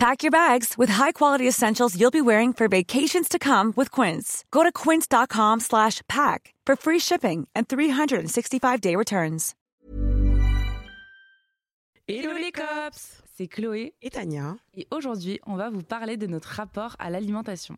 Pack your bags with high-quality essentials you'll be wearing for vacations to come with Quince. Go to quince.com slash pack for free shipping and 365-day returns. Hello les cops C'est Chloé Et Tania. et aujourd'hui on va vous parler de notre rapport à l'alimentation.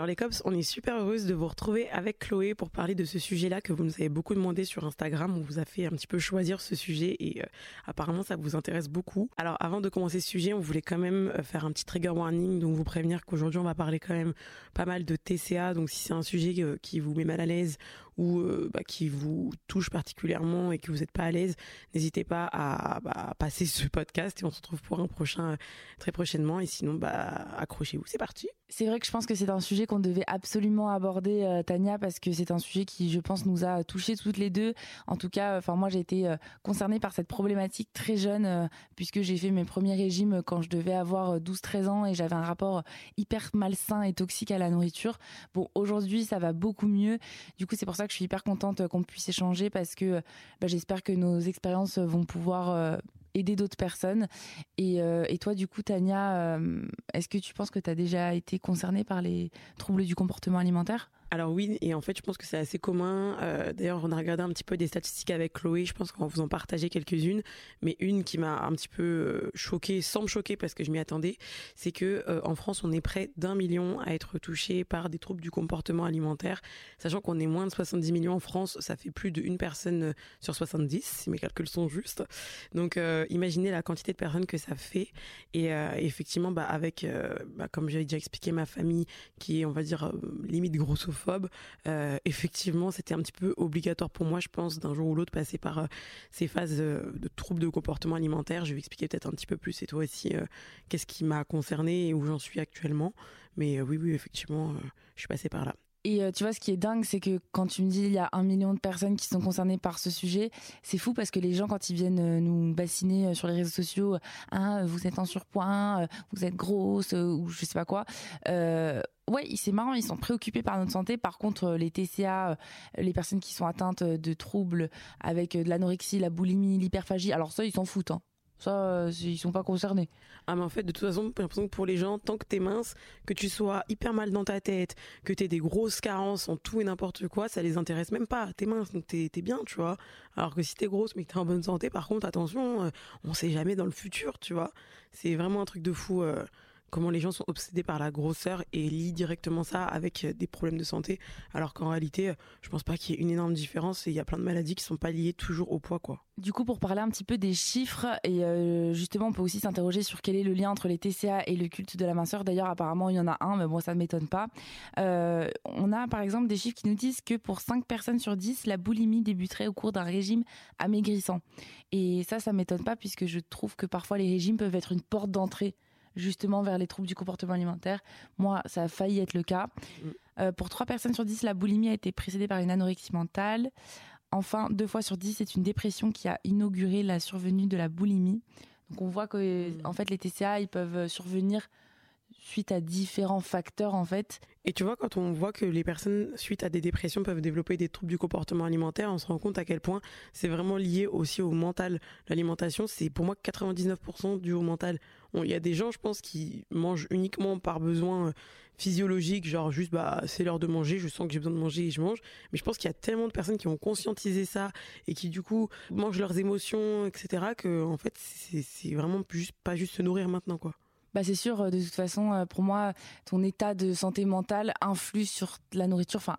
Alors les cops, on est super heureuse de vous retrouver avec Chloé pour parler de ce sujet-là que vous nous avez beaucoup demandé sur Instagram. On vous a fait un petit peu choisir ce sujet et euh, apparemment ça vous intéresse beaucoup. Alors avant de commencer ce sujet, on voulait quand même euh, faire un petit trigger warning, donc vous prévenir qu'aujourd'hui on va parler quand même pas mal de TCA. Donc si c'est un sujet euh, qui vous met mal à l'aise ou euh, bah, qui vous touche particulièrement et que vous n'êtes pas à l'aise, n'hésitez pas à, bah, à passer ce podcast et on se retrouve pour un prochain très prochainement. Et sinon, bah, accrochez-vous, c'est parti. C'est vrai que je pense que c'est un sujet qu'on devait absolument aborder, euh, Tania, parce que c'est un sujet qui, je pense, nous a touchés toutes les deux. En tout cas, enfin moi, j'ai été euh, concernée par cette problématique très jeune, puisque j'ai fait mes premiers régimes quand je devais avoir euh, 12-13 ans et j'avais un rapport hyper malsain et toxique à la nourriture. Bon, aujourd'hui, ça va beaucoup mieux. Du coup, c'est pour ça que je suis hyper contente euh, qu'on puisse échanger, parce que euh, bah, j'espère que nos expériences vont pouvoir euh, aider d'autres personnes. Et, toi, du coup, Tania, est-ce que tu penses que tu as déjà été concernée par les troubles du comportement alimentaire? Alors oui, et en fait, je pense que c'est assez commun. Euh, D'ailleurs, on a regardé un petit peu des statistiques avec Chloé. Je pense qu'on vous en partageait quelques-unes, mais une qui m'a un petit peu euh, choquée, sans me choquer parce que je m'y attendais, c'est que euh, en France, on est près d'un million à être touché par des troubles du comportement alimentaire, sachant qu'on est moins de 70 millions en France. Ça fait plus d'une personne sur 70, si mes calculs sont justes. Donc, imaginez la quantité de personnes que ça fait. Et effectivement, bah, avec, bah, comme j'avais déjà expliqué, ma famille qui est, on va dire, limite grossophobe, euh, effectivement, c'était un petit peu obligatoire pour moi, je pense, d'un jour ou l'autre, passer par euh, ces phases de troubles de comportement alimentaire. Je vais expliquer peut-être un petit peu plus, et toi aussi, euh, qu'est-ce qui m'a concerné et où j'en suis actuellement. Mais oui, oui, effectivement, je suis passée par là. Et euh, tu vois, ce qui est dingue, c'est que quand tu me dis il y a un million de personnes qui sont concernées par ce sujet, c'est fou parce que les gens, quand ils viennent euh, nous bassiner euh, sur les réseaux sociaux, hein, vous êtes en surpoids, euh, vous êtes grosse, ou je sais pas quoi, ouais, c'est marrant, ils sont préoccupés par notre santé. Par contre, les TCA, les personnes qui sont atteintes de troubles avec de l'anorexie, la boulimie, l'hyperphagie, alors ça, ils s'en foutent. Hein. Ça, euh, ils sont pas concernés. Ah mais en fait de toute façon j'ai l'impression que pour les gens tant que t'es mince que tu sois hyper mal dans ta tête que t'aies des grosses carences en tout et n'importe quoi ça les intéresse même pas. T'es mince donc t'es t'es bien tu vois. Alors que si t'es grosse mais que t'es en bonne santé par contre attention euh, on sait jamais dans le futur tu vois. C'est vraiment un truc de fou euh, comment les gens sont obsédés par la grosseur et lient directement ça avec euh, des problèmes de santé alors qu'en réalité euh, je pense pas qu'il y ait une énorme différence et il y a plein de maladies qui sont pas liées toujours au poids quoi Du coup, pour parler un petit peu des chiffres, et euh, justement, on peut aussi s'interroger sur quel est le lien entre les TCA et le culte de la minceur. D'ailleurs, apparemment, il y en a un, mais bon, ça ne m'étonne pas. On a par exemple des chiffres qui nous disent que pour 5 personnes sur 10, la boulimie débuterait au cours d'un régime amaigrissant. Et ça, ça m'étonne pas, puisque je trouve que parfois les régimes peuvent être une porte d'entrée justement vers les troubles du comportement alimentaire. Moi, ça a failli être le cas. Euh, pour 3 personnes sur 10, la boulimie a été précédée par une anorexie mentale. Enfin, deux fois sur dix, c'est une dépression qui a inauguré la survenue de la boulimie. Donc on voit que Mm. en fait les TCA ils peuvent survenir suite à différents facteurs en fait. Et tu vois, quand on voit que les personnes, suite à des dépressions, peuvent développer des troubles du comportement alimentaire, on se rend compte à quel point c'est vraiment lié aussi au mental. L'alimentation, c'est pour moi 99% dû au mental. Il y a des gens, je pense, qui mangent uniquement par besoin euh, physiologique, genre juste, bah, c'est l'heure de manger, je sens que j'ai besoin de manger et je mange. Mais je pense qu'il y a tellement de personnes qui ont conscientisé ça et qui, du coup, mangent leurs émotions, etc., que, en fait, c'est vraiment juste, pas juste se nourrir maintenant, quoi. Bah c'est sûr euh, de toute façon euh, pour moi ton état de santé mentale influe sur la nourriture. Enfin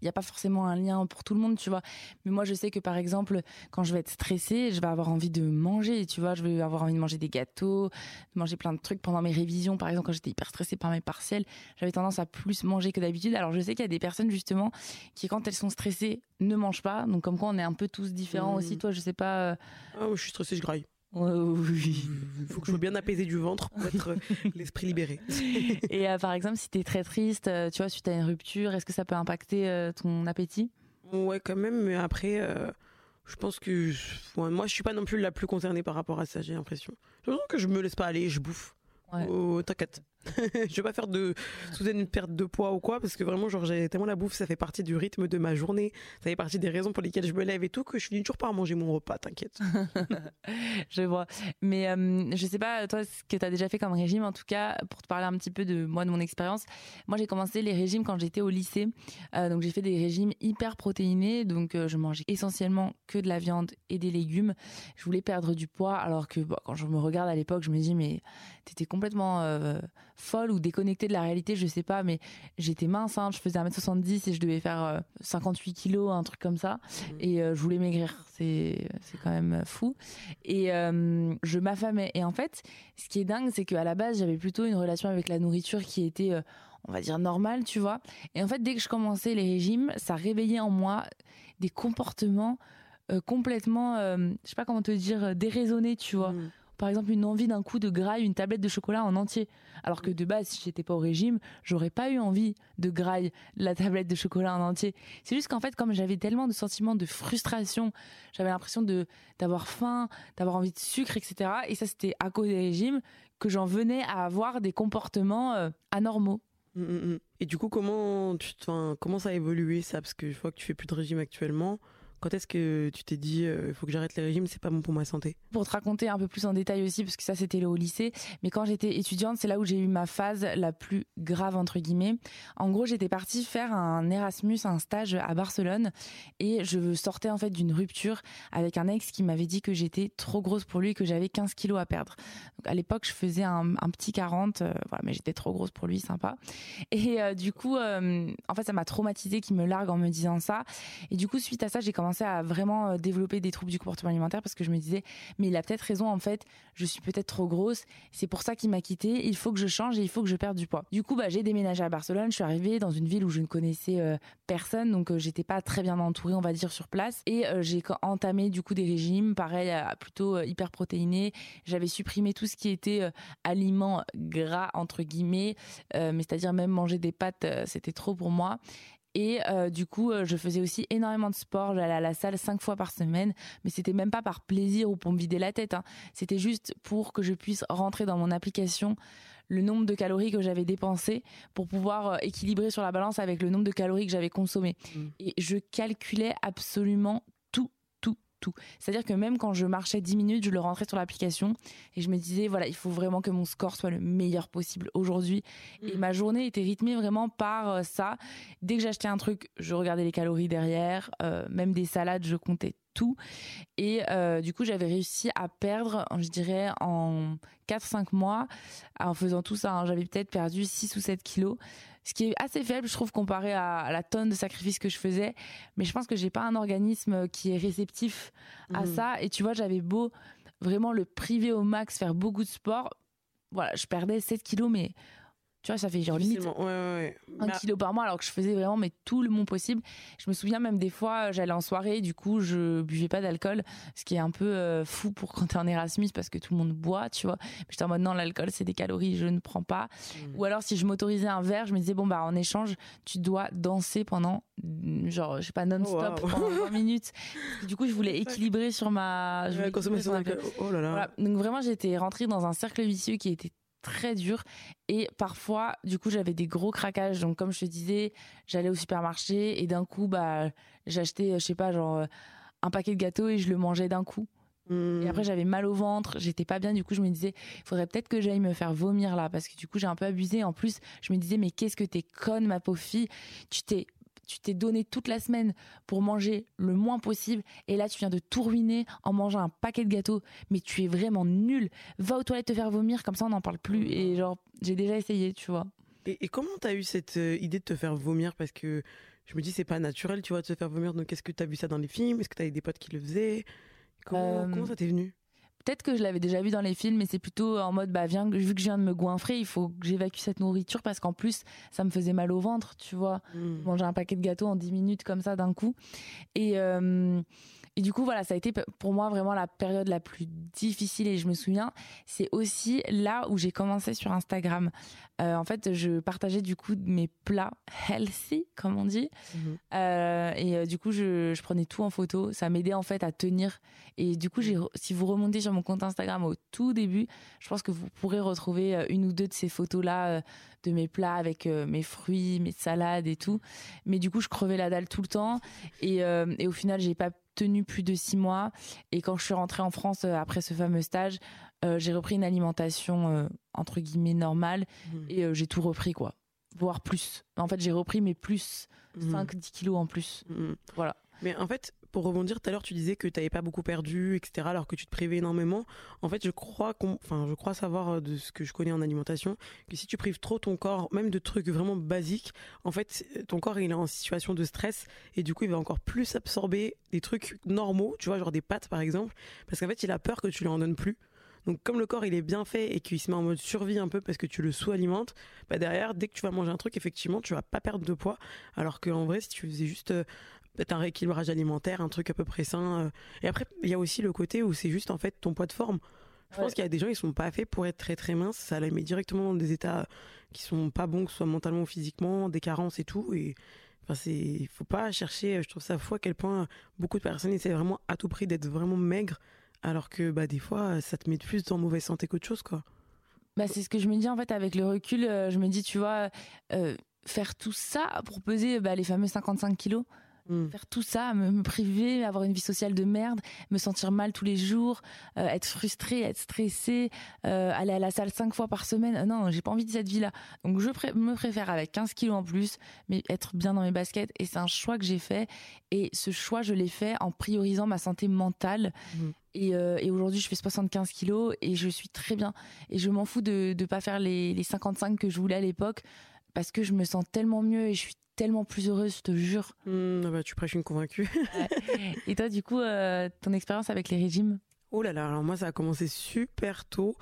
il n'y a pas forcément un lien pour tout le monde, tu vois. Mais moi, je sais que par exemple, quand je vais être stressée, je vais avoir envie de manger, tu vois. Je vais avoir envie de manger des gâteaux, de manger plein de trucs pendant mes révisions. Par exemple, quand j'étais hyper stressée par mes partiels, j'avais tendance à plus manger que d'habitude. Alors, je sais qu'il y a des personnes, justement, qui, quand elles sont stressées, ne mangent pas. Donc, comme quoi, on est un peu tous différents Mmh. aussi. Toi, je sais pas. euh, Ah, moi, je suis stressée, je graille. Oui. Il faut que je sois bien apaisé du ventre pour être l'esprit libéré. Et par exemple, si tu es très triste, tu vois, suite à une rupture, est-ce que ça peut impacter ton appétit? Ouais, quand même, mais après, je pense que moi, je suis pas non plus la plus concernée par rapport à ça, j'ai l'impression. J'ai l'impression que je me laisse pas aller, je bouffe. Oh, t'inquiète. je vais pas faire de sous une perte de poids ou quoi parce que vraiment genre j'ai tellement la bouffe ça fait partie du rythme de ma journée. Ça fait partie des raisons pour lesquelles je me lève et tout que je finis toujours par manger mon repas t'inquiète. Je vois. Mais euh, je sais pas toi ce que tu as déjà fait comme régime en tout cas pour te parler un petit peu de moi de mon expérience. Moi j'ai commencé les régimes quand j'étais au lycée. Euh, donc j'ai fait des régimes hyper protéinés. Donc euh, je mangeais essentiellement que de la viande et des légumes. Je voulais perdre du poids alors que quand je me regarde à l'époque je me dis mais t'étais complètement folle ou déconnectée de la réalité, je sais pas, mais j'étais mince, hein, je faisais 1m70 et je devais faire 58 euh, kilos, un truc comme ça, mmh. et euh, je voulais maigrir, c'est quand même fou. Et euh, je m'affamais. Et en fait, ce qui est dingue, c'est qu'à la base, j'avais plutôt une relation avec la nourriture qui était, on va dire, normale, tu vois. Et en fait, dès que je commençais les régimes, ça réveillait en moi des comportements complètement, je sais pas comment te dire, déraisonnés, tu vois. Mmh par exemple une envie d'un coup de graille une tablette de chocolat en entier. Alors que de base, si j'étais pas au régime, j'aurais pas eu envie de graille la tablette de chocolat en entier. C'est juste qu'en fait, comme j'avais tellement de sentiments de frustration, j'avais l'impression de d'avoir faim, d'avoir envie de sucre, etc. Et ça, c'était à cause des régimes que j'en venais à avoir des comportements euh, anormaux. Mmh, mmh, mmh. Et du coup, comment, tu, comment ça a évolué ça? Parce que je vois que tu fais plus de régime actuellement. Quand est-ce que tu t'es dit, il euh, faut que j'arrête les régimes, c'est pas bon pour ma santé? Pour te raconter un peu plus en détail aussi, parce que ça c'était au lycée, mais quand j'étais étudiante, c'est là où j'ai eu ma phase la plus grave entre guillemets. En gros, j'étais partie faire un Erasmus, un stage à Barcelone, et je sortais en fait d'une rupture avec un ex qui m'avait dit que j'étais trop grosse pour lui, que j'avais 15 kilos à perdre. Donc, à l'époque, je faisais un, petit 40, euh, voilà, mais j'étais trop grosse pour lui, sympa. Et euh, du coup, en fait, ça m'a traumatisée qu'il me largue en me disant ça. Et du coup, suite à ça, j'ai commencé à vraiment euh, développer des troubles du comportement alimentaire parce que je me disais, mais il a peut-être raison en fait, je suis peut-être trop grosse, c'est pour ça qu'il m'a quitté, il faut que je change et il faut que je perde du poids. Du coup, bah, j'ai déménagé à Barcelone, je suis arrivée dans une ville où je ne connaissais euh, personne, donc euh, j'étais pas très bien entourée, on va dire, sur place. Et j'ai entamé du coup des régimes, pareil, plutôt hyper protéinés. J'avais supprimé tout ce qui était aliments gras entre guillemets, mais c'est-à-dire même manger des pâtes, c'était trop pour moi. Et euh, du coup, euh, je faisais aussi énormément de sport. J'allais à la salle cinq fois par semaine, mais c'était même pas par plaisir ou pour me vider la tête. Hein. C'était juste pour que je puisse rentrer dans mon application le nombre de calories que j'avais dépensé pour pouvoir euh, équilibrer sur la balance avec le nombre de calories que j'avais consommé. Mmh. Et je calculais absolument tout. C'est-à-dire que même quand je marchais 10 minutes, je le rentrais sur l'application et je me disais, voilà, il faut vraiment que mon score soit le meilleur possible aujourd'hui. Et mm. ma journée était rythmée vraiment par euh, ça. Dès que j'achetais un truc, je regardais les calories derrière, euh, même des salades, je comptais tout. Et euh, du coup, j'avais réussi à perdre, je dirais, en 4-5 mois, en faisant tout ça, hein, j'avais peut-être perdu 6 ou 7 kilos ce qui est assez faible, je trouve, comparé à, la tonne de sacrifices que je faisais. Mais je pense que j'ai pas un organisme qui est réceptif à mmh. ça. Et tu vois, j'avais beau vraiment le priver au max, faire beaucoup de sport. Voilà, je perdais 7 kilos, mais tu vois, ça fait genre limite un kilo par mois alors que je faisais vraiment mais tout le monde possible. Je me souviens même des fois, j'allais en soirée, du coup, je buvais pas d'alcool, ce qui est un peu euh, fou pour quand t'es en Erasmus parce que tout le monde boit, tu vois. J'étais en mode non, l'alcool c'est des calories, je ne prends pas. Hmm. Ou alors si je m'autorisais un verre, je me disais bon bah en échange, tu dois danser pendant mm, genre je sais pas non-stop oh, pendant 20 minutes. Du coup, je voulais équilibrer sur ma consommation d'alcool. Oh là là. Donc vraiment, j'étais rentrée dans un cercle vicieux qui était très dur. Et parfois du coup j'avais des gros craquages. Donc comme je te disais j'allais au supermarché et d'un coup bah j'achetais je sais pas genre euh, un paquet de gâteaux et je le mangeais d'un coup. Et après mmh. j'avais mal au ventre j'étais pas bien. Du coup je me disais il faudrait peut-être que j'aille me faire vomir là parce que du coup j'ai un peu abusé. En plus je me disais mais qu'est-ce que t'es conne ma pauvre fille. Tu t'es tu t'es donné toute la semaine pour manger le moins possible et là tu viens de tout ruiner en mangeant un paquet de gâteaux. Mais tu es vraiment nul. Va aux toilettes te faire vomir comme ça on n'en parle plus. Et genre j'ai déjà essayé tu vois. Et, et comment t'as eu cette euh, idée de te faire vomir? Parce que je me dis c'est pas naturel tu vois de se faire vomir. Donc est-ce que t'as vu ça dans les films? Est-ce que t'as des potes qui le faisaient? Comment, euh, comment ça t'est venu? Peut-être que je l'avais déjà vu dans les films, mais c'est plutôt en mode, bah, viens, vu que je viens de me goinfrer, il faut que j'évacue cette nourriture parce qu'en plus, ça me faisait mal au ventre, tu vois. Hmm. Manger un paquet de gâteaux en 10 minutes comme ça d'un coup. Et, euh, et du coup, voilà, ça a été pour moi vraiment la période la plus difficile. Et je me souviens, c'est aussi là où j'ai commencé sur Instagram. Euh, en fait, je partageais du coup mes plats healthy, comme on dit. Mhm. Euh, et euh, du coup, je, je, prenais tout en photo. Ça m'aidait en fait à tenir. Et du coup, j'ai, si vous remontez sur mon compte Instagram au tout début, je pense que vous pourrez retrouver une ou deux de ces photos-là de mes plats avec mes fruits, mes salades et tout. Mais du coup, je crevais la dalle tout le temps. Et, et au final, j'ai pas tenu plus de six mois. Et quand je suis rentrée en France euh, après ce fameux stage, euh, j'ai repris une alimentation euh, entre guillemets normale mmh. et j'ai tout repris quoi, voire plus. En fait, j'ai repris mes plus 5-10 mmh. kilos en plus. Mmh. Voilà. Mais en fait, pour rebondir, tout à l'heure, tu disais que tu n'avais pas beaucoup perdu, etc., alors que tu te privais énormément. En fait, je crois, enfin, je crois savoir euh, de ce que je connais en alimentation, que si tu prives trop ton corps, même de trucs vraiment basiques, en fait, ton corps, il est en situation de stress, et du coup, il va encore plus absorber des trucs normaux, tu vois, genre des pâtes, par exemple, parce qu'en fait, il a peur que tu lui en donnes plus. Donc comme le corps il est bien fait et qu'il se met en mode survie un peu parce que tu le sous-alimentes, bah derrière dès que tu vas manger un truc effectivement tu vas pas perdre de poids alors qu'en vrai si tu faisais juste euh, peut-être un rééquilibrage alimentaire, un truc à peu près sain. Euh. Et après, il y a aussi le côté où c'est juste en fait ton poids de forme. Je pense qu'il y a des gens qui sont pas faits pour être très très minces, ça les met directement dans des états qui sont pas bons, que ce soit mentalement ou physiquement, des carences et tout. Et enfin, c'est, faut pas chercher. Je trouve ça fou à quel point beaucoup de personnes essaient vraiment à tout prix d'être vraiment maigres, alors que bah des fois ça te met plus dans mauvaise santé qu'autre chose quoi. Bah c'est ce que je me dis en fait avec le recul. Euh, je me dis tu vois euh, faire tout ça pour peser bah, les fameux 55 kilos Mm. Faire tout ça, me, priver, avoir une vie sociale de merde, me sentir mal tous les jours, euh, être frustré, être stressé, euh, aller à la salle cinq fois par semaine. Non, j'ai pas envie de cette vie-là. Donc je me préfère avec 15 kilos en plus, mais être bien dans mes baskets. Et c'est un choix que j'ai fait. Et ce choix, je l'ai fait en priorisant ma santé mentale. Mm. Euh, et, aujourd'hui, je fais 75 kilos et je suis très bien. Et je m'en fous de ne pas faire les, les 55 que je voulais à l'époque parce que je me sens tellement mieux et je suis tellement plus heureuse, je te jure. Mmh, ah bah, tu prêches une convaincue. Et toi, du coup, euh, ton expérience avec les régimes? Oh là là, alors moi ça a commencé super tôt.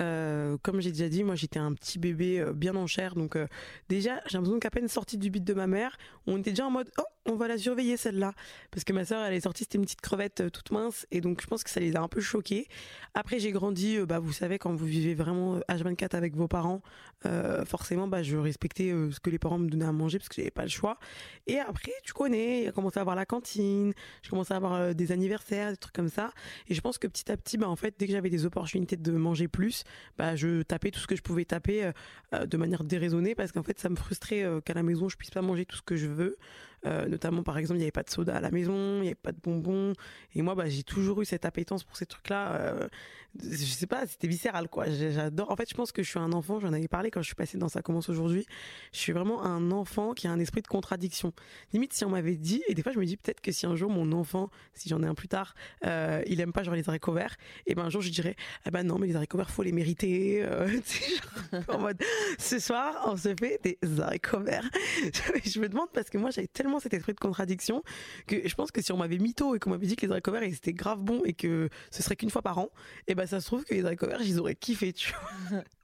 Euh, comme j'ai déjà dit, moi j'étais un petit bébé euh, bien en chair, donc euh, déjà j'ai l'impression qu'à peine sortie du bit de ma mère, on était déjà en mode oh on va la surveiller celle-là, parce que ma soeur elle est sortie c'était une petite crevette toute mince et donc je pense que ça les a un peu choqués. Après j'ai grandi, bah vous savez quand vous vivez vraiment H24 avec vos parents, forcément bah je respectais ce que les parents me donnaient à manger parce que j'avais pas le choix. Et après tu connais, j'ai commencé à avoir la cantine, j'ai commencé à avoir des anniversaires, des trucs comme ça, et je pense que petit à petit bah en fait dès que j'avais des opportunités de manger plus bah, je tapais tout ce que je pouvais taper euh, euh, de manière déraisonnée parce qu'en fait, ça me frustrait euh, qu'à la maison, je puisse pas manger tout ce que je veux. Euh, notamment, par exemple, il n'y avait pas de soda à la maison, il n'y avait pas de bonbons. Et moi, bah, j'ai toujours eu cette appétence pour ces trucs-là. Euh, je sais pas, c'était viscéral, quoi. J'adore. En fait, je pense que je suis un enfant, j'en avais parlé quand je suis passée dans Ça commence aujourd'hui. Je suis vraiment un enfant qui a un esprit de contradiction. Limite, si on m'avait dit, et des fois, je me dis peut-être que si un jour mon enfant, si j'en ai un plus tard, euh, il aime pas genre les haricots verts, et ben un jour je dirais, ah ben non, mais les haricots verts, faut les mériter. Euh, genre, en mode, ce soir, on se fait des haricots verts. je me demande parce que moi, j'avais tellement cet esprit de contradiction que je pense que si on m'avait mytho et qu'on m'avait dit que les haricots verts c'était grave bon et que ce serait qu'une fois par an, et eh ben ça se trouve que les haricots verts, ils auraient kiffé, tu vois.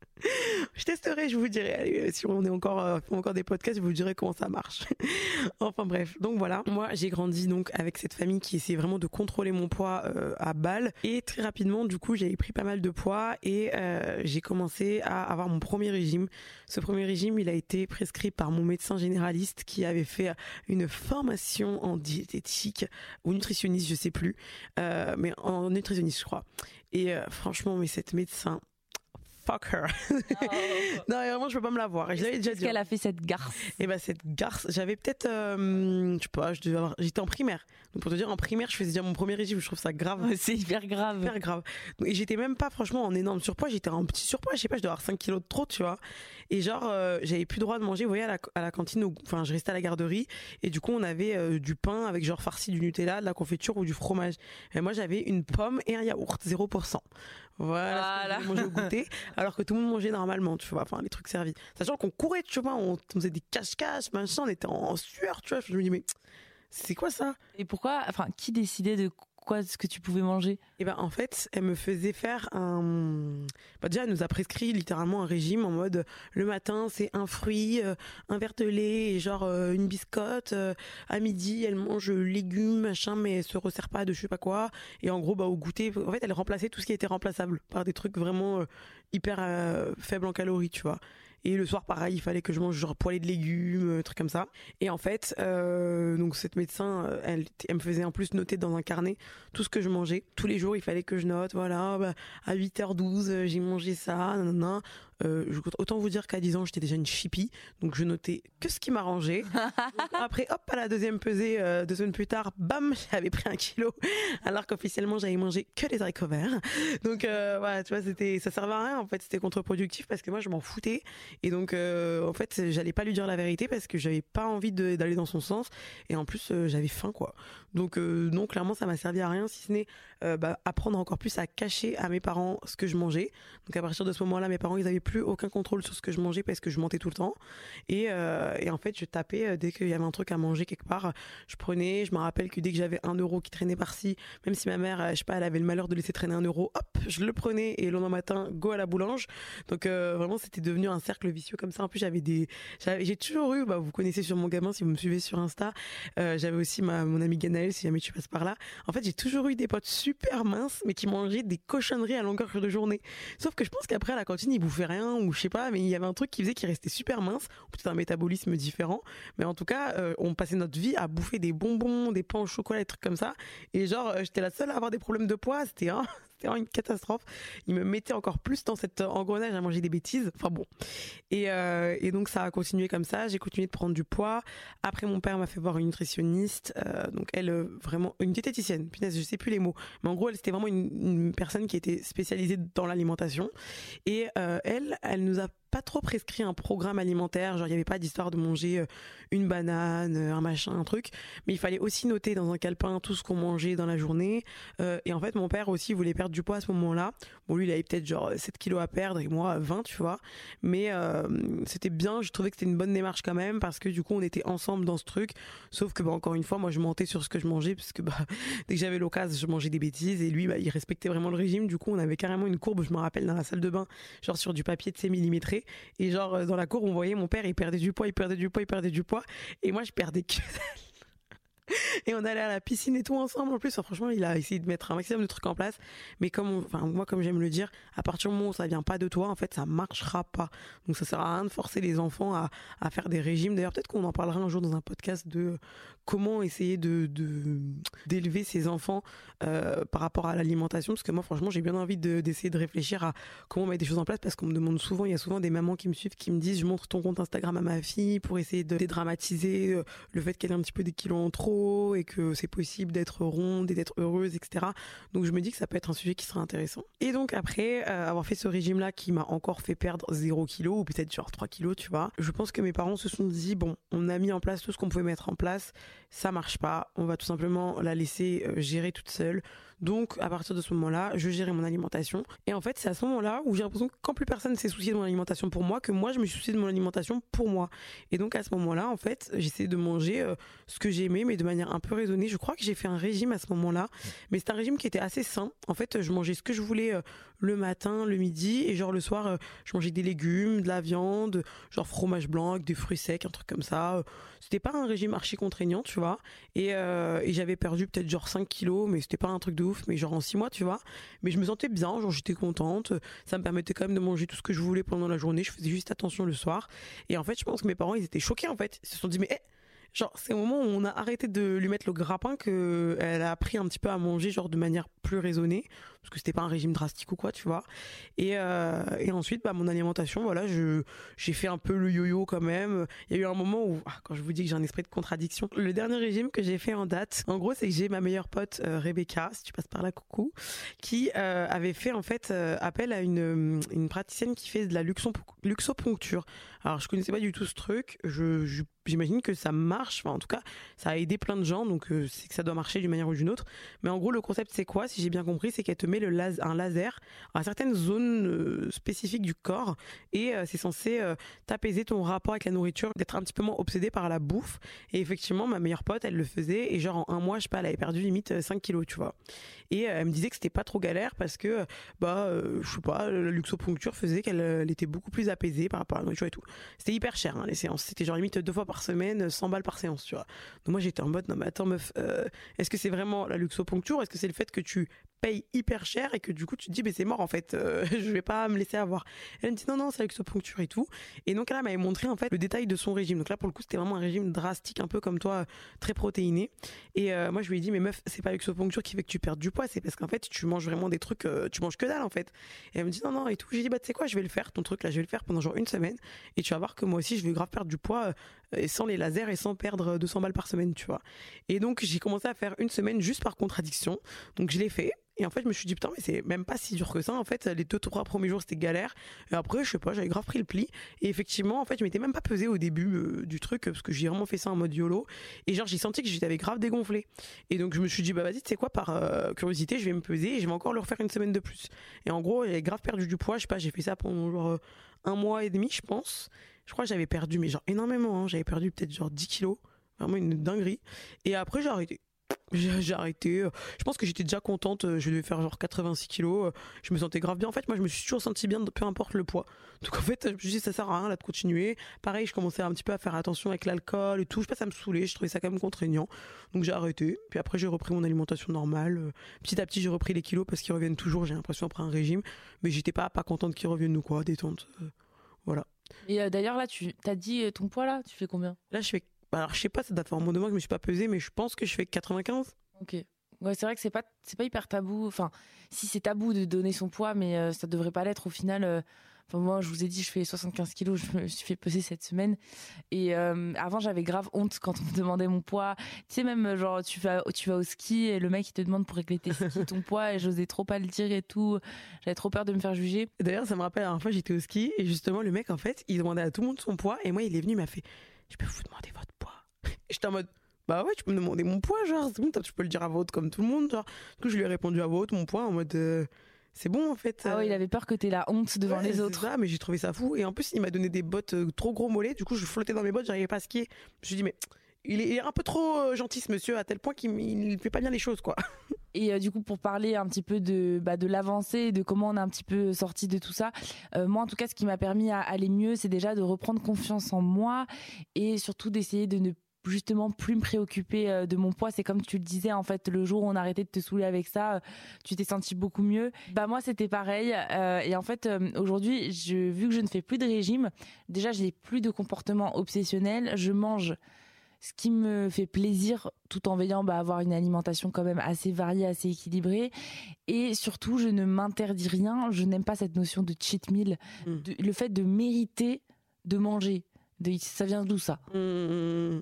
je testerai, je vous dirai. si on est encore, euh, encore des podcasts, je vous dirai comment ça marche. enfin bref, donc voilà. Moi, j'ai grandi donc avec cette famille qui essayait vraiment de contrôler mon poids euh, à balle. Et très rapidement, du coup, j'ai pris pas mal de poids et euh, j'ai commencé à avoir mon premier régime. Ce premier régime, il a été prescrit par mon médecin généraliste qui avait fait une formation en diététique ou nutritionniste, je sais plus, mais en nutritionniste, je crois. Et franchement, mais cette médecin, fuck her. Oh. non, vraiment, je peux pas me la voir. je l'avais déjà dit. qu'elle a fait cette garce? Et eh ben cette garce, j'avais peut-être, euh, je sais pas, je j'étais en primaire. Donc pour te dire, en primaire, je faisais déjà mon premier régime. Je trouve ça grave. C'est hyper grave. Hyper grave. Et j'étais même pas franchement en énorme surpoids. J'étais en petit surpoids. Je sais pas, je devais avoir 5 kilos de trop, tu vois. Et genre, euh, j'avais plus droit de manger. Vous voyez, à la, à la cantine, enfin, je restais à la garderie. Et du coup, on avait euh, du pain avec genre farci du Nutella, de la confiture ou du fromage. Et moi, j'avais une pomme et un yaourt, 0%. Voilà, voilà. manger au goûter, alors que tout le monde mangeait normalement, tu vois, enfin les trucs servis. Sachant qu'on courait, tu vois, on, faisait des cache-cache, machin, on était en, sueur, tu vois. Je me dis mais c'est quoi ça? Et pourquoi, enfin, qui décidait de quoi ce que tu pouvais manger? Et eh ben en fait, elle me faisait faire un. Bah, déjà, elle nous a prescrit littéralement un régime en mode le matin c'est un fruit, euh, un verre de lait et genre euh, une biscotte. Euh, à midi, elle mange légumes machin, mais elle se resserre pas de je sais pas quoi. Et en gros, bah au goûter, en fait, elle remplaçait tout ce qui était remplaçable par des trucs vraiment hyper faibles en calories, tu vois. Et le soir, pareil, il fallait que je mange genre de légumes, trucs comme ça. Et en fait, euh, donc cette médecin, euh, elle, me faisait en plus noter dans un carnet tout ce que je mangeais. Tous les jours, il fallait que je note, voilà, bah, à 8h12, euh, j'ai mangé ça, nanana. Euh, autant vous dire qu'à 10 ans, j'étais déjà une chippie, donc je notais que ce qui m'arrangeait. après, hop, à la deuxième pesée, euh, deux semaines plus tard, bam, j'avais pris un kilo, alors qu'officiellement, j'avais mangé que des haricots verts. Donc euh, voilà, tu vois, c'était, ça servait à rien. En fait, c'était contre-productif parce que moi, je m'en foutais. Et donc, en fait, j'allais pas lui dire la vérité parce que j'avais pas envie d'aller dans son sens. Et en plus, j'avais faim, quoi. Donc non, clairement, ça m'a servi à rien, si ce n'est bah, apprendre encore plus à cacher à mes parents ce que je mangeais. Donc à partir de ce moment-là, mes parents, ils avaient plus aucun contrôle sur ce que je mangeais parce que je mentais tout le temps. Et, euh, et en fait, je tapais euh, dès qu'il y avait un truc à manger quelque part. Je prenais, je me rappelle que dès que j'avais un euro qui traînait par-ci, même si ma mère, euh, je sais pas, elle avait le malheur de laisser traîner un euro, hop, je le prenais et le lendemain matin, go à la boulange. Donc vraiment, c'était devenu un cercle vicieux comme ça. En plus, j'avais des, j'ai toujours eu, bah, vous connaissez sur mon gamin si vous me suivez sur Insta. j'avais aussi ma, mon ami Ganaël si jamais tu passes par là. En fait, j'ai toujours eu des potes super minces, mais qui mangeaient des cochonneries à longueur de journée. Sauf que je pense qu'après à la cantine, ils bouffaient rien ou je sais pas, mais il y avait un truc qui faisait qu'il restait super mince, peut-être un métabolisme différent, mais en tout cas, euh, on passait notre vie à bouffer des bonbons, des pains au chocolat, des trucs comme ça, et genre, euh, j'étais la seule à avoir des problèmes de poids, c'était c'était une catastrophe. Il me mettait encore plus dans cette engrenage à manger des bêtises. Enfin bon. Et, euh, et donc ça a continué comme ça. J'ai continué de prendre du poids. Après, mon père m'a fait voir une nutritionniste. Euh, donc elle, euh, vraiment, une diététicienne. Je sais plus les mots. Mais en gros, elle, c'était vraiment une, personne qui était spécialisée dans l'alimentation. Et elle, elle nous a pas trop prescrit un programme alimentaire, genre il n'y avait pas d'histoire de manger euh, une banane, euh, un machin, un truc, mais il fallait aussi noter dans un calepin tout ce qu'on mangeait dans la journée. Euh, et en fait, mon père aussi voulait perdre du poids à ce moment-là. Bon, lui, il avait peut-être genre 7 kilos à perdre et moi 20, tu vois. Mais c'était bien, je trouvais que c'était une bonne démarche quand même parce que du coup, on était ensemble dans ce truc. Sauf que, bah, encore une fois, moi, je mentais sur ce que je mangeais parce que bah, dès que j'avais l'occasion, je mangeais des bêtises et lui, bah, il respectait vraiment le régime. Du coup, on avait carrément une courbe, je me rappelle, dans la salle de bain, genre sur du papier de 6 millimétré et genre, euh, dans la cour, on voyait mon père, il perdait du poids, il perdait du poids, il perdait du poids. Et moi, je perdais que et on allait à la piscine et tout ensemble en plus. Franchement il a essayé de mettre un maximum de trucs en place. Mais comme moi comme j'aime le dire à partir du moment où ça vient pas de toi en fait ça marchera pas. Donc ça sert à rien de forcer les enfants à, faire des régimes. D'ailleurs peut-être qu'on en parlera un jour dans un podcast de comment essayer de d'élever ses enfants euh, par rapport à l'alimentation. Parce que moi franchement j'ai bien envie d'essayer de, réfléchir à comment mettre des choses en place. Parce qu'on me demande souvent il y a souvent des mamans qui me suivent qui me disent je montre ton compte Instagram à ma fille pour essayer de dédramatiser euh, le fait qu'elle ait un petit peu des kilos en trop et que c'est possible d'être ronde et d'être heureuse, etc. Donc je me dis que ça peut être un sujet qui sera intéressant. Et donc après euh, avoir fait ce régime-là qui m'a encore fait perdre 0 kg ou peut-être genre 3 kg, tu vois, je pense que mes parents se sont dit bon, on a mis en place tout ce qu'on pouvait mettre en place, ça marche pas, on va tout simplement la laisser euh, gérer toute seule. Donc, à partir de ce moment-là, je gérais mon alimentation. Et en fait, c'est à ce moment-là où j'ai l'impression que quand plus personne s'est soucié de mon alimentation pour moi, que moi, je me suis soucié de mon alimentation pour moi. Et donc, à ce moment-là, en fait, j'essayais de manger euh, ce que j'aimais, mais de manière un peu raisonnée. Je crois que j'ai fait un régime à ce moment-là. Mais c'est un régime qui était assez sain. En fait, je mangeais ce que je voulais euh, le matin, le midi, et genre le soir, euh, je mangeais des légumes, de la viande, genre fromage blanc avec des fruits secs, un truc comme ça. C'était pas un régime archi contraignant, tu vois. Et, et j'avais perdu peut-être genre 5 kilos, mais c'était pas un truc de mais genre en six mois, tu vois. Mais je me sentais bien, genre j'étais contente. Ça me permettait quand même de manger tout ce que je voulais pendant la journée. Je faisais juste attention le soir. Et en fait, je pense que mes parents, ils étaient choqués en fait. Ils se sont dit, mais genre c'est au moment où on a arrêté de lui mettre le grappin que elle a appris un petit peu à manger genre de manière plus raisonnée. Parce que c'était pas un régime drastique ou quoi tu vois. Et, euh, et ensuite bah mon alimentation voilà je j'ai fait un peu le yo-yo quand même. Il y a eu un moment où ah, quand je vous dis que j'ai un esprit de contradiction le dernier régime que j'ai fait en date en gros c'est que j'ai ma meilleure pote euh, Rebecca si tu passes par là coucou qui euh, avait fait en fait appel à une une praticienne qui fait de la luxoponcture. Alors je connaissais pas du tout ce truc. Je, j'imagine que ça marche Enfin, en tout cas, ça a aidé plein de gens, donc euh, c'est que ça doit marcher d'une manière ou d'une autre. Mais en gros, le concept, c'est quoi Si j'ai bien compris, c'est qu'elle te met le un laser à certaines zones euh, spécifiques du corps et euh, c'est censé t'apaiser ton rapport avec la nourriture, d'être un petit peu moins obsédé par la bouffe. Et effectivement, ma meilleure pote, elle le faisait et genre en un mois, je sais pas, elle avait perdu limite 5 kilos, tu vois. Et elle me disait que c'était pas trop galère parce que, bah, je sais pas, la luxoponcture faisait qu'elle était beaucoup plus apaisée par rapport à la nourriture et tout. C'était hyper cher, hein, les séances. C'était genre limite deux fois par semaine, 100 balles par séance, tu vois. Donc moi j'étais en mode, non mais attends meuf, euh, est-ce que c'est vraiment la luxoponcture? Est-ce que c'est le fait que tu payes hyper cher et que du coup tu te dis, mais c'est mort en fait, euh, je vais pas me laisser avoir. Elle me dit, non, non, c'est la luxoponcture et tout. Et donc elle m'avait montré en fait le détail de son régime. Donc là, pour le coup, c'était vraiment un régime drastique, un peu comme toi, très protéiné. Et euh, moi, je lui ai dit, mais meuf, c'est pas la luxoponcture qui fait que tu perds du poids, c'est parce qu'en fait, tu manges vraiment des trucs, tu manges que dalle en fait. Et elle me dit, non, non, et tout. J'ai dit, bah tu sais quoi, je vais le faire, ton truc là, je vais le faire pendant genre une semaine. Et tu vas voir que moi aussi, je vais grave perdre du poids et sans les lasers et sans perdre 200 balles par semaine, tu vois. Et donc j'ai commencé à faire une semaine juste par contradiction. Donc je l'ai fait. Et en fait, je me suis dit, putain, mais c'est même pas si dur que ça. En fait, les deux, trois premiers jours, c'était galère. Et après, je sais pas, j'avais grave pris le pli. Et effectivement, en fait, je m'étais même pas pesé au début euh, du truc, parce que j'ai vraiment fait ça en mode YOLO. Et genre, j'ai senti que j'avais grave dégonflé. Et donc, je me suis dit, bah vas-y, tu sais quoi, par euh, curiosité, je vais me peser et je vais encore le refaire une semaine de plus. Et en gros, j'ai grave perdu du poids. Je sais pas, j'ai fait ça pendant genre euh, un mois et demi, je pense je crois que j'avais perdu, mais genre énormément, hein. j'avais perdu peut-être genre 10 kilos, vraiment une dinguerie. Et après, j'ai arrêté. J'ai arrêté. Je pense que j'étais déjà contente. Je devais faire genre 86 kilos. Je me sentais grave bien. En fait, moi, je me suis toujours senti bien, peu importe le poids. Donc, en fait, je me suis dit, ça sert à rien là de continuer. Pareil, je commençais un petit peu à faire attention avec l'alcool et tout. Je sais pas, ça me saoulait. Je trouvais ça quand même contraignant. Donc, j'ai arrêté. Puis après, j'ai repris mon alimentation normale. Petit à petit, j'ai repris les kilos parce qu'ils reviennent toujours. J'ai l'impression après un régime. Mais j'étais pas, pas contente qu'ils reviennent ou quoi. Détente. Voilà. Et euh, d'ailleurs, là, tu as dit euh, ton poids, là, tu fais combien? Là, je fais. Bah, alors, je sais pas, ça faire un moment de que je me suis pas pesé, mais je pense que je fais 95. Ok. Ouais, c'est vrai que c'est pas, c'est pas hyper tabou. Enfin, si c'est tabou de donner son poids, mais euh, ça devrait pas l'être au final moi, je vous ai dit, je fais 75 kilos, je me suis fait peser cette semaine. Et euh, avant, j'avais grave honte quand on me demandait mon poids. Tu sais, même, genre, tu vas, tu vas au ski et le mec, il te demande pour régler tes skis ton poids et j'osais trop pas le dire et tout. J'avais trop peur de me faire juger. D'ailleurs, ça me rappelle, la dernière fois, j'étais au ski et justement, le mec, en fait, il demandait à tout le monde son poids et moi, il est venu, il m'a fait, je peux vous demander votre j'étais en mode, bah ouais, tu peux me demander mon poids, genre, c'est bon, tu peux le dire à votre comme tout le monde, genre. Du coup, je lui ai répondu à votre, mon poids, en mode, euh, c'est bon en fait. Ah ouais, il avait peur que t'aies la honte devant les autres. Ça, mais j'ai trouvé ça fou. Et en plus, il m'a donné des bottes euh, trop gros mollets. Du coup, je flottais dans mes bottes, j'arrivais pas à skier. Je me suis dit, mais il est, un peu trop euh, gentil ce monsieur, à tel point qu'il ne fait pas bien les choses, quoi. Et euh, du coup, pour parler un petit peu de, bah, de l'avancée, de comment on est un petit peu sorti de tout ça, moi en tout cas, ce qui m'a permis à aller mieux, c'est déjà de reprendre confiance en moi et surtout d'essayer de ne justement plus me préoccuper euh, de mon poids. C'est comme tu le disais, en fait, le jour où on a arrêté de te saouler avec ça, euh, tu t'es senti beaucoup mieux. Bah moi, c'était pareil. Euh, et en fait, aujourd'hui, je, vu que je ne fais plus de régime, déjà, j'ai plus de comportement obsessionnel. Je mange ce qui me fait plaisir tout en veillant bah, à avoir une alimentation quand même assez variée, assez équilibrée. Et surtout, je ne m'interdis rien. Je n'aime pas cette notion de cheat meal, mmh. le fait de mériter de manger. De, ça vient d'où ça? Mmh.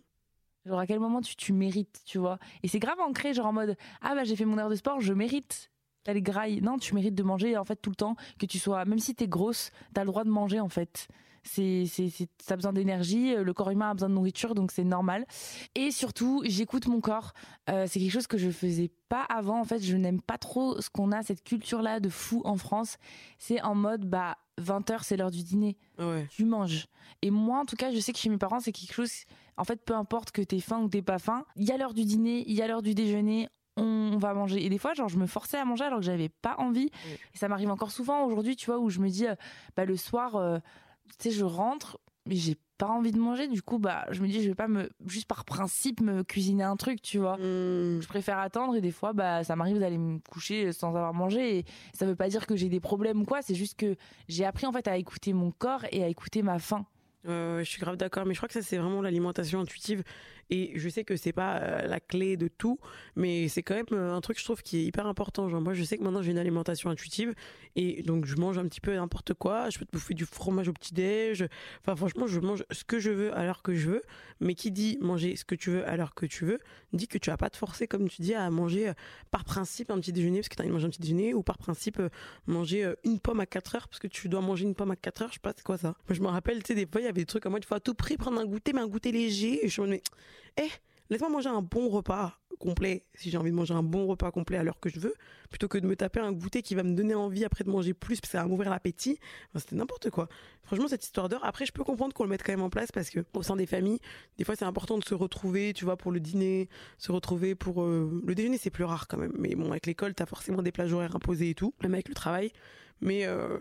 Genre à quel moment tu, tu mérites, tu vois? Et c'est grave ancré, genre en mode ah bah j'ai fait mon heure de sport, je mérite d'aller graille. Non, tu mérites de manger en fait tout le temps, que tu sois, même si t'es grosse, t'as le droit de manger en fait. C'est, c'est, t'as besoin d'énergie, le corps humain a besoin de nourriture, donc c'est normal. Et surtout, j'écoute mon corps. Euh, c'est quelque chose que je faisais pas avant. En fait, je n'aime pas trop ce qu'on a, cette culture-là de fou en France. C'est en mode, bah, 20h, c'est l'heure du dîner. Tu manges. Et moi, en tout cas, je sais que chez mes parents, c'est quelque chose en fait, peu importe que t'es faim ou t'es pas faim, il y a l'heure du dîner, il y a l'heure du déjeuner, on va manger. Et des fois, genre, je me forçais à manger alors que j'avais pas envie. Et ça m'arrive encore souvent aujourd'hui, tu vois, où je me dis, euh, bah, le soir, euh, tu sais, je rentre, mais j'ai pas envie de manger. Du coup, bah, je me dis, je vais pas me, juste par principe, me cuisiner un truc, tu vois. Mmh. Je préfère attendre et des fois, bah, ça m'arrive d'aller me coucher sans avoir mangé. Et ça veut pas dire que j'ai des problèmes ou quoi. C'est juste que j'ai appris, en fait, à écouter mon corps et à écouter ma faim. Je suis grave d'accord, mais je crois que ça c'est vraiment l'alimentation intuitive et je sais que c'est pas euh, la clé de tout, mais c'est quand même euh, un truc je trouve qui est hyper important. Genre moi je sais que maintenant j'ai une alimentation intuitive et donc je mange un petit peu n'importe quoi. Je peux te bouffer du fromage au petit déj. Enfin franchement je mange ce que je veux à l'heure que je veux. Mais qui dit manger ce que tu veux à l'heure que tu veux dit que tu vas pas te forcer comme tu dis à manger euh, par principe un petit déjeuner parce que tu as envie de manger un petit déjeuner ou par principe manger une pomme à 4 heures parce que tu dois manger une pomme à 4 heures. Je sais pas c'est quoi ça. Moi, je me rappelle tu sais des fois il y des trucs comme moi, il faut à tout prix prendre un goûter, mais un goûter léger. Et je me dis, eh, laisse-moi manger un bon repas complet, si j'ai envie de manger un bon repas complet à l'heure que je veux, plutôt que de me taper un goûter qui va me donner envie après de manger plus, parce que ça va m'ouvrir l'appétit. c'était n'importe quoi. Franchement, cette histoire d'heure, après, je peux comprendre qu'on le mette quand même en place, parce que au sein des familles, des fois, c'est important de se retrouver, tu vois, pour le dîner, se retrouver pour... Euh, le déjeuner, c'est plus rare quand même. Mais bon, avec l'école, t'as forcément des plages horaires imposées et tout, même avec le travail. Mais... Euh,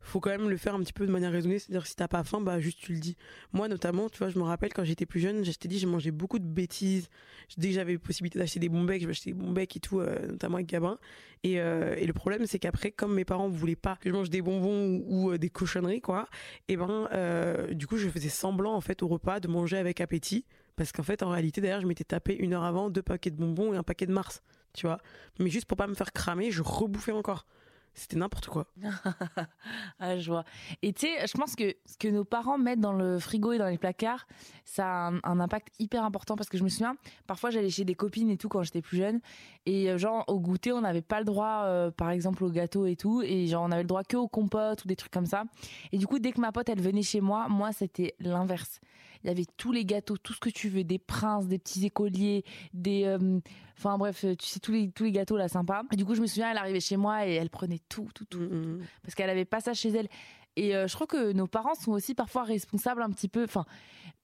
faut quand même le faire un petit peu de manière raisonnée. C'est-à-dire, si t'as pas faim, bah, juste tu le dis. Moi, notamment, tu vois, je me rappelle quand j'étais plus jeune, je t'ai dit, j'ai mangé beaucoup de bêtises. Dès que j'avais possibilité d'acheter des bons becs, je m'achetais des bons becs et tout, euh, notamment avec Gabin. Et, euh, et le problème, c'est qu'après, comme mes parents voulaient pas que je mange des bonbons ou, euh, des cochonneries, quoi, et ben, du coup, je faisais semblant, en fait, au repas de manger avec appétit. Parce qu'en fait, en réalité, d'ailleurs, je m'étais tapé une heure avant deux paquets de bonbons et un paquet de Mars, tu vois. Mais juste pour pas me faire cramer, je rebouffais encore. C'était n'importe quoi. ah, je vois. Et tu sais, je pense que ce que nos parents mettent dans le frigo et dans les placards, ça a un, impact hyper important parce que je me souviens, parfois j'allais chez des copines et tout quand j'étais plus jeune. Et euh, genre, au goûter, on n'avait pas le droit, euh, par exemple, au gâteau et tout. Et genre, on avait le droit que aux compotes ou des trucs comme ça. Et du coup, dès que ma pote, elle venait chez moi, moi, c'était l'inverse il y avait tous les gâteaux, tout ce que tu veux, des princes, des petits écoliers, des, euh, enfin bref, tu sais tous les tous les gâteaux là sympas. Et du coup, je me souviens, elle arrivait chez moi et elle prenait tout, tout, tout, mm, mm. parce qu'elle avait pas ça chez elle. Et euh, je crois que nos parents sont aussi parfois responsables un petit peu. Enfin,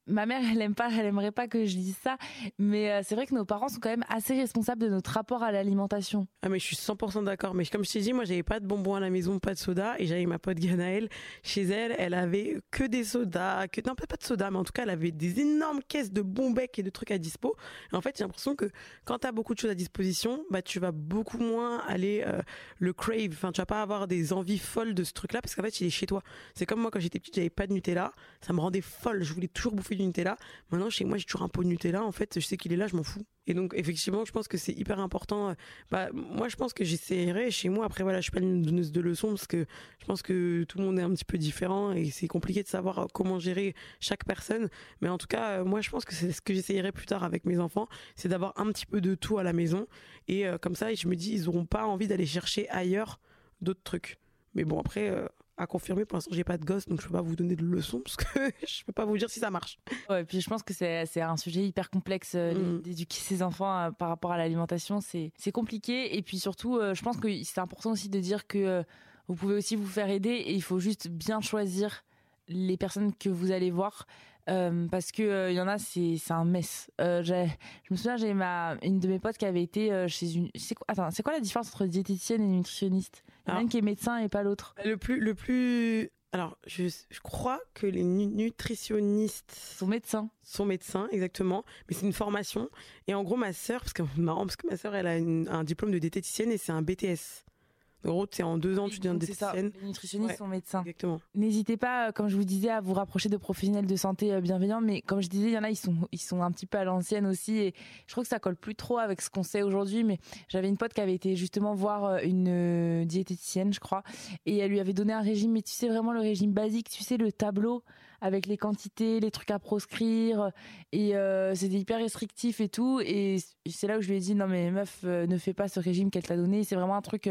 ma mère, elle aime pas, elle aimerait pas que je dise ça, mais euh, c'est vrai que nos parents sont quand même assez responsables de notre rapport à l'alimentation. Ah mais je suis 100% d'accord. Mais comme je t'ai dit, moi j'avais pas de bonbons à la maison, pas de soda, et j'avais ma pote Ganaëlle chez elle, elle avait que des sodas, que non pas de soda, mais en tout cas elle avait des énormes caisses de bons becs et de trucs à dispo. Et en fait j'ai l'impression que quand t'as beaucoup de choses à disposition, bah tu vas beaucoup moins aller euh, le crave. Enfin tu vas pas avoir des envies folles de ce truc-là parce qu'en fait il est chez toi. C'est comme moi quand j'étais petite, j'avais pas de Nutella, ça me rendait folle. Je voulais toujours bouffer du Nutella. Maintenant, chez moi, j'ai toujours un pot de Nutella. En fait, je sais qu'il est là, je m'en fous. Et donc, effectivement, je pense que c'est hyper important. Bah, moi, je pense que j'essaierai chez moi. Après, voilà, je suis pas une donneuse de leçons parce que je pense que tout le monde est un petit peu différent et c'est compliqué de savoir comment gérer chaque personne. Mais en tout cas, moi, je pense que c'est ce que j'essayerai plus tard avec mes enfants, c'est d'avoir un petit peu de tout à la maison. Et euh, comme ça, je me dis, ils auront pas envie d'aller chercher ailleurs d'autres trucs. Mais bon, après, euh, à confirmer. Pour l'instant, j'ai pas de gosse, donc je peux pas vous donner de leçons parce que je peux pas vous dire si ça marche. Ouais, et puis je pense que c'est un sujet hyper complexe euh, mm. d'éduquer ses enfants euh, par rapport à l'alimentation. C'est compliqué. Et puis surtout, euh, je pense que c'est important aussi de dire que vous pouvez aussi vous faire aider et il faut juste bien choisir les personnes que vous allez voir. Parce que il y en a c'est c'est un mess. je me souviens j'ai ma une de mes potes qui avait été chez une c'est quoi attends c'est quoi la différence entre diététicienne et nutritionniste? Il y en a un qui est médecin et pas l'autre. Le plus, le plus. Alors, je, je crois que les nutritionnistes sont médecins. Sont médecins, exactement. Mais c'est une formation. Et en gros, ma sœur, parce que marrant, parce que ma sœur, elle a un diplôme de diététicienne et c'est un BTS. En gros, c'est en deux ans, tu deviens diététicienne. Les nutritionnistes sont médecins. Exactement. N'hésitez pas, euh, comme je vous disais, à vous rapprocher de professionnels de santé euh, bienveillants. Mais comme je disais, il y en a, ils sont, ils sont un petit peu à l'ancienne aussi. Et je trouve que ça colle plus trop avec ce qu'on sait aujourd'hui. Mais j'avais une pote qui avait été justement voir euh, une diététicienne, je crois. Et elle lui avait donné un régime, mais tu sais, vraiment le régime basique. Tu sais, le tableau avec les quantités, les trucs à proscrire. Et c'était hyper restrictif et tout. Et c'est là où je lui ai dit, non mais meuf, ne fais pas ce régime qu'elle t'a donné. C'est vraiment un truc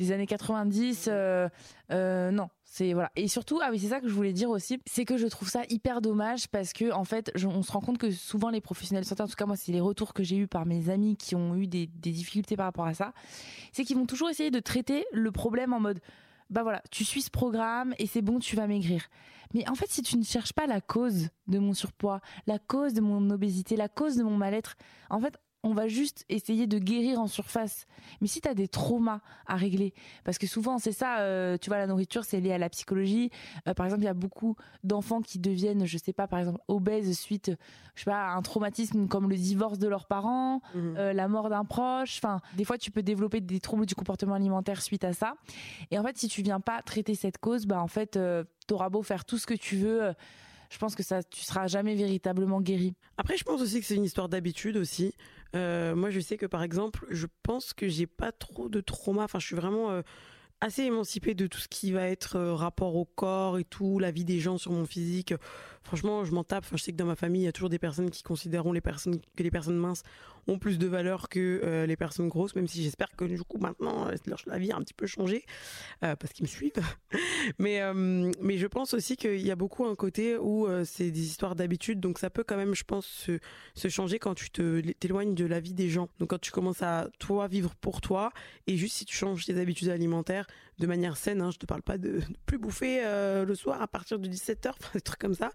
des années 90. Euh, euh, non, c'est voilà. Et surtout, ah oui, c'est ça que je voulais dire aussi, c'est que je trouve ça hyper dommage parce que en fait, on se rend compte que souvent les professionnels de santé, en tout cas moi, c'est les retours que j'ai eu par mes amis qui ont eu des, des difficultés par rapport à ça, c'est qu'ils vont toujours essayer de traiter le problème en mode, bah voilà, tu suis ce programme et c'est bon, tu vas maigrir. Mais en fait, si tu ne cherches pas la cause de mon surpoids, la cause de mon obésité, la cause de mon mal-être, en fait, on va juste essayer de guérir en surface. Mais si tu as des traumas à régler, parce que souvent c'est ça, euh, tu vois, la nourriture c'est lié à la psychologie. Euh, par exemple, il y a beaucoup d'enfants qui deviennent, je sais pas, par exemple, obèses suite, je sais pas, à un traumatisme comme le divorce de leurs parents, mhm. euh, la mort d'un proche. Enfin, des fois tu peux développer des troubles du comportement alimentaire suite à ça. Et en fait, si tu viens pas traiter cette cause, bah en fait, t'auras beau faire tout ce que tu veux je pense que ça, tu seras jamais véritablement guéri. Après, je pense aussi que c'est une histoire d'habitude aussi. Euh, moi, je sais que par exemple, je pense que j'ai pas trop de trauma. Enfin, je suis vraiment euh, assez émancipée de tout ce qui va être euh, rapport au corps et tout, la vie des gens sur mon physique. Franchement, je m'en tape. Je sais que dans ma famille, il y a toujours des personnes qui considéreront que les personnes minces ont plus de valeur que euh, les personnes grosses, même si j'espère que du coup maintenant euh, leur vie a un petit peu changé euh, parce qu'ils me suivent. mais je pense aussi qu'il y a beaucoup un côté où c'est des histoires d'habitude, donc ça peut quand même, je pense, se, changer quand tu t'éloignes de la vie des gens. Donc quand tu commences à toi vivre pour toi et juste si tu changes tes habitudes alimentaires de manière saine, hein, je te parle pas de, plus bouffer le soir à partir de 17h, des trucs comme ça,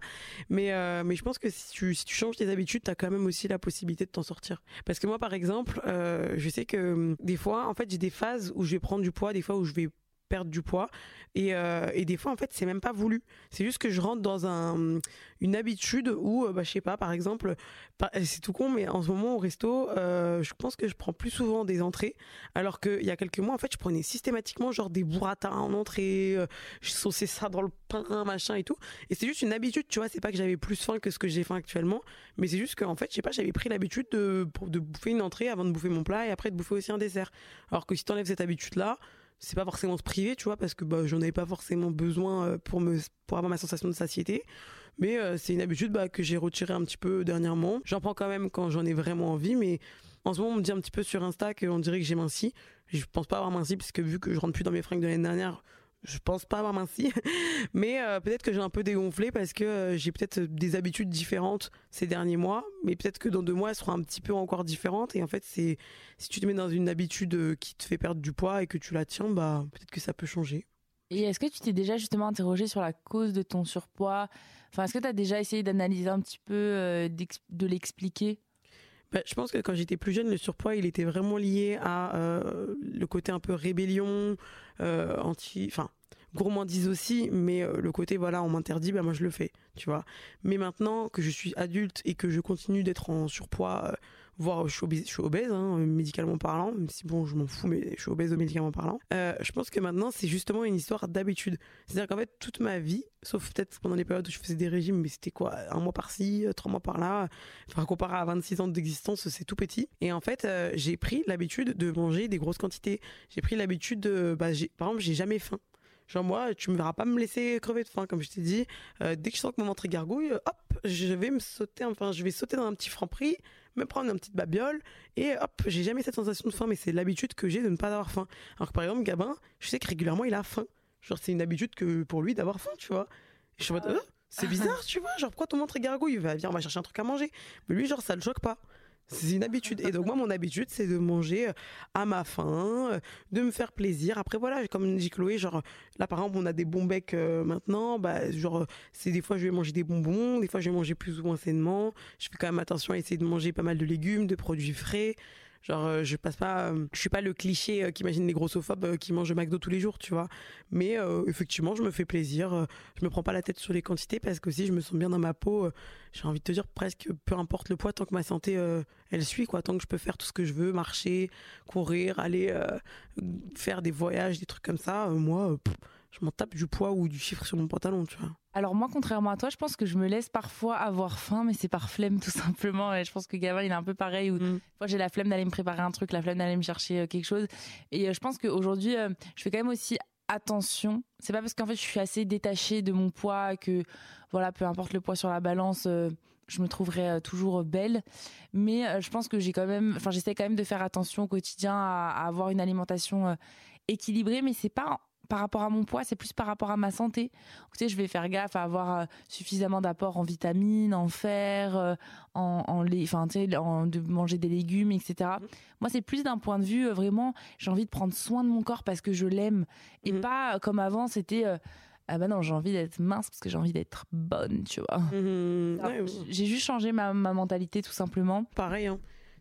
mais mais je pense que si tu si tu changes tes habitudes, tu as quand même aussi la possibilité de t'en sortir. Parce que moi, par exemple, euh, je sais que hum, des fois, en fait, j'ai des phases où je vais prendre du poids, des fois où je vais perdre du poids. Et, euh, et des fois en fait c'est même pas voulu. C'est juste que je rentre dans un une habitude où euh, bah je sais pas par exemple c'est tout con mais en ce moment au resto euh, je pense que je prends plus souvent des entrées. Alors qu'il y a quelques mois en fait je prenais systématiquement genre des burrata en entrée je sauçais ça dans le pain machin et tout. Et c'est juste une habitude tu vois. C'est pas que j'avais plus faim que ce que j'ai faim actuellement. Mais c'est juste qu'en fait je sais pas j'avais pris l'habitude de de bouffer une entrée avant de bouffer mon plat et après de bouffer aussi un dessert. Alors que si t'enlèves cette habitude là c'est pas forcément se priver, tu vois, parce que bah, j'en avais pas forcément besoin euh, pour me pour avoir ma sensation de satiété. Mais euh, c'est une habitude bah, que j'ai retirée un petit peu dernièrement. J'en prends quand même quand j'en ai vraiment envie, mais en ce moment, on me dit un petit peu sur Insta qu'on dirait que j'ai minci. Je pense pas avoir minci, parce que vu que je rentre plus dans mes fringues de l'année dernière, je pense pas avoir minci, mais euh, peut-être que j'ai un peu dégonflé parce que euh, j'ai peut-être des habitudes différentes ces derniers mois, mais peut-être que dans deux mois elles seront un petit peu encore différentes. Et en fait, c'est si tu te mets dans une habitude euh, qui te fait perdre du poids et que tu la tiens, bah peut-être que ça peut changer. Et est-ce que tu t'es déjà justement interrogé sur la cause de ton surpoids? Enfin, est-ce que tu as déjà essayé d'analyser un petit peu, de l'expliquer? Bah, je pense que quand j'étais plus jeune, le surpoids, il était vraiment lié à le côté un peu rébellion, anti, enfin gourmandise aussi, mais euh, le côté voilà, on m'interdit, bah moi je le fais, tu vois. Mais maintenant que je suis adulte et que je continue d'être en surpoids, euh, voire je suis obèse, hein, médicalement parlant, même si bon, je m'en fous, mais je suis obèse médicalement parlant. Euh, je pense que maintenant c'est justement une histoire d'habitude. C'est-à-dire qu'en fait toute ma vie, sauf peut-être pendant les périodes où je faisais des régimes, mais c'était quoi, un mois par-ci, trois mois par-là. Enfin comparé à 26 ans d'existence, c'est tout petit. Et en fait, j'ai pris l'habitude de manger des grosses quantités. J'ai pris l'habitude de, bah, par exemple, j'ai jamais faim. Genre moi, tu me verras pas me laisser crever de faim, comme je t'ai dit. Euh, dès que je sens que mon ventre gargouille, hop, je vais me sauter, enfin, je vais sauter dans un petit franc prix, me prendre une petite babiole, et hop, j'ai jamais cette sensation de faim, mais c'est l'habitude que j'ai de ne pas avoir faim. Alors que par exemple, Gabin, je sais que régulièrement il a faim. Genre c'est une habitude que pour lui d'avoir faim, tu vois. je suis en mode, euh, c'est bizarre, tu vois. Genre pourquoi ton ventre gargouille? Va, viens, on va chercher un truc à manger. Mais lui, genre ça le choque pas. C'est une habitude. Et donc moi, mon habitude, c'est de manger euh, à ma faim, euh, de me faire plaisir. Après voilà, comme dit Chloé, genre là par exemple, on a des bons becs euh, maintenant. Bah genre c'est des fois je vais manger des bonbons, des fois je vais manger plus ou moins sainement. Je fais quand même attention à essayer de manger pas mal de légumes, de produits frais. Genre, euh, je passe pas, euh, je suis pas le cliché euh, qui imagine les grossophobes qui mangent McDo tous les jours, tu vois. Mais effectivement, je me fais plaisir. je me prends pas la tête sur les quantités parce que si je me sens bien dans ma peau, j'ai envie de te dire presque peu importe le poids tant que ma santé elle suit quoi, tant que je peux faire tout ce que je veux, marcher, courir, aller faire des voyages, des trucs comme ça, moi je m'en tape du poids ou du chiffre sur mon pantalon, tu vois. Alors moi, contrairement à toi, je pense que je me laisse parfois avoir faim, mais c'est par flemme tout simplement. Et je pense que Gavin, il est un peu pareil. Où mm. j'ai la flemme d'aller me préparer un truc, la flemme d'aller me chercher euh, quelque chose. Et euh, je pense qu'aujourd'hui, euh, je fais quand même aussi attention. C'est pas parce qu'en fait, je suis assez détachée de mon poids que, voilà, peu importe le poids sur la balance. je me trouverai toujours belle, mais je pense que j'ai quand même, enfin j'essaie quand même de faire attention au quotidien à, à avoir une alimentation équilibrée, mais c'est pas par rapport à mon poids, c'est plus par rapport à ma santé. Tu sais, je vais faire gaffe à avoir euh, suffisamment d'apports en vitamines, en fer, euh, en, en enfin, tu sais, de manger des légumes, etc. Mm-hmm. Moi, c'est plus d'un point de vue euh, vraiment, j'ai envie de prendre soin de mon corps parce que je l'aime et mm-hmm. pas comme avant, c'était ah bah non, j'ai envie d'être mince parce que j'ai envie d'être bonne, tu vois. Mm-hmm. J'ai juste changé ma, ma mentalité tout simplement. Pareil, hein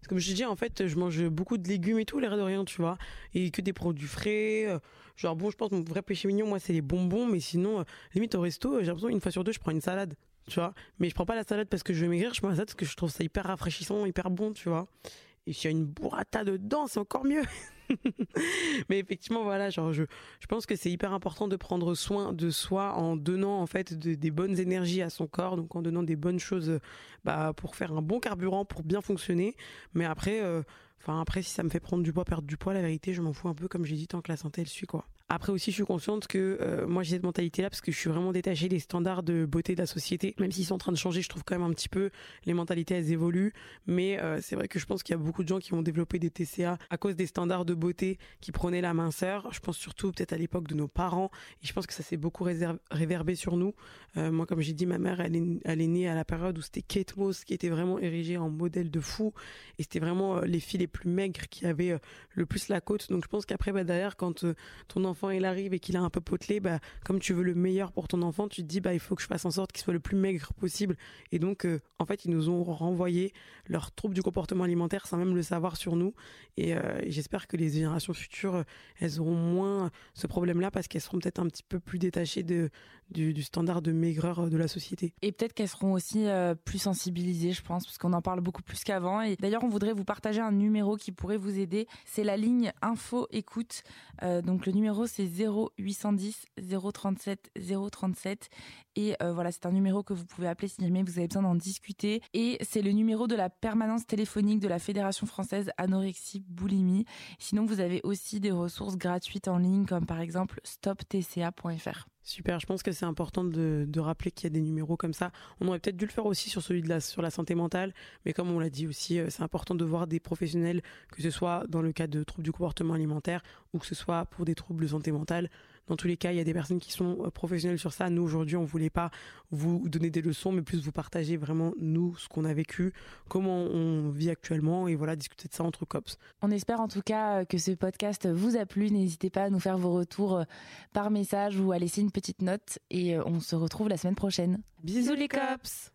comme je te dis, en fait, je mange beaucoup de légumes et tout, l'air de rien, tu vois. Et que des produits frais. Genre, bon, je pense que mon vrai péché mignon, moi, c'est les bonbons, mais sinon, euh, limite au resto, j'ai l'impression une fois sur deux, je prends une salade, tu vois. Mais je prends pas la salade parce que je veux maigrir, je prends la salade parce que je trouve ça hyper rafraîchissant, hyper bon, tu vois. Et s'il y a une burrata dedans, c'est encore mieux. Mais effectivement, voilà, genre, je, pense que c'est hyper important de prendre soin de soi en donnant en fait des bonnes énergies à son corps, donc en donnant des bonnes choses bah, pour faire un bon carburant, pour bien fonctionner. Mais après, euh, après, si ça me fait prendre du poids, perdre du poids, la vérité, je m'en fous un peu, comme j'ai dit, tant que la santé elle suit quoi. Après aussi, je suis consciente que euh, moi j'ai cette mentalité-là parce que je suis vraiment détachée des standards de beauté de la société. Même s'ils sont en train de changer, je trouve quand même un petit peu les mentalités elles évoluent. Mais euh, c'est vrai que je pense qu'il y a beaucoup de gens qui vont développer des TCA à cause des standards de beauté qui prenaient la minceur. Je pense surtout peut-être à l'époque de nos parents et je pense que ça s'est beaucoup réverbé sur nous. Euh, moi, comme j'ai dit, ma mère elle est, elle est née à la période où c'était Kate Moss qui était vraiment érigée en modèle de fou et c'était vraiment les filles les plus maigres qui avaient le plus la côte. Donc je pense qu'après bah, derrière quand ton enfant enfant il arrive et qu'il a un peu potelé, bah, comme tu veux le meilleur pour ton enfant, tu te dis bah il faut que je fasse en sorte qu'il soit le plus maigre possible. Et donc euh, en fait ils nous ont renvoyé leurs troubles du comportement alimentaire sans même le savoir sur nous. Et, euh, j'espère que les générations futures elles auront moins ce problème-là parce qu'elles seront peut-être un petit peu plus détachées de du, standard de maigreur de la société. Et peut-être qu'elles seront aussi euh, plus sensibilisées, je pense, parce qu'on en parle beaucoup plus qu'avant. Et d'ailleurs, on voudrait vous partager un numéro qui pourrait vous aider. C'est la ligne Info Écoute. donc le numéro c'est 0810 037 037 et euh, voilà c'est un numéro que vous pouvez appeler si jamais vous avez besoin d'en discuter et c'est le numéro de la permanence téléphonique de la Fédération française anorexie boulimie. Sinon vous avez aussi des ressources gratuites en ligne comme par exemple stoptca.fr. Super, je pense que c'est important de, rappeler qu'il y a des numéros comme ça. On aurait peut-être dû le faire aussi sur celui de la, sur la santé mentale, mais comme on l'a dit aussi, euh, c'est important de voir des professionnels, que ce soit dans le cas de troubles du comportement alimentaire ou que ce soit pour des troubles de santé mentale. Dans tous les cas, il y a des personnes qui sont euh, professionnelles sur ça. Nous, aujourd'hui, on voulait pas vous donner des leçons, mais plus vous partager vraiment, nous, ce qu'on a vécu, comment on vit actuellement, et voilà, discuter de ça entre cops. On espère en tout cas euh, que ce podcast vous a plu. N'hésitez pas à nous faire vos retours euh, par message ou à laisser une petite note, et on se retrouve la semaine prochaine. Bisous les cops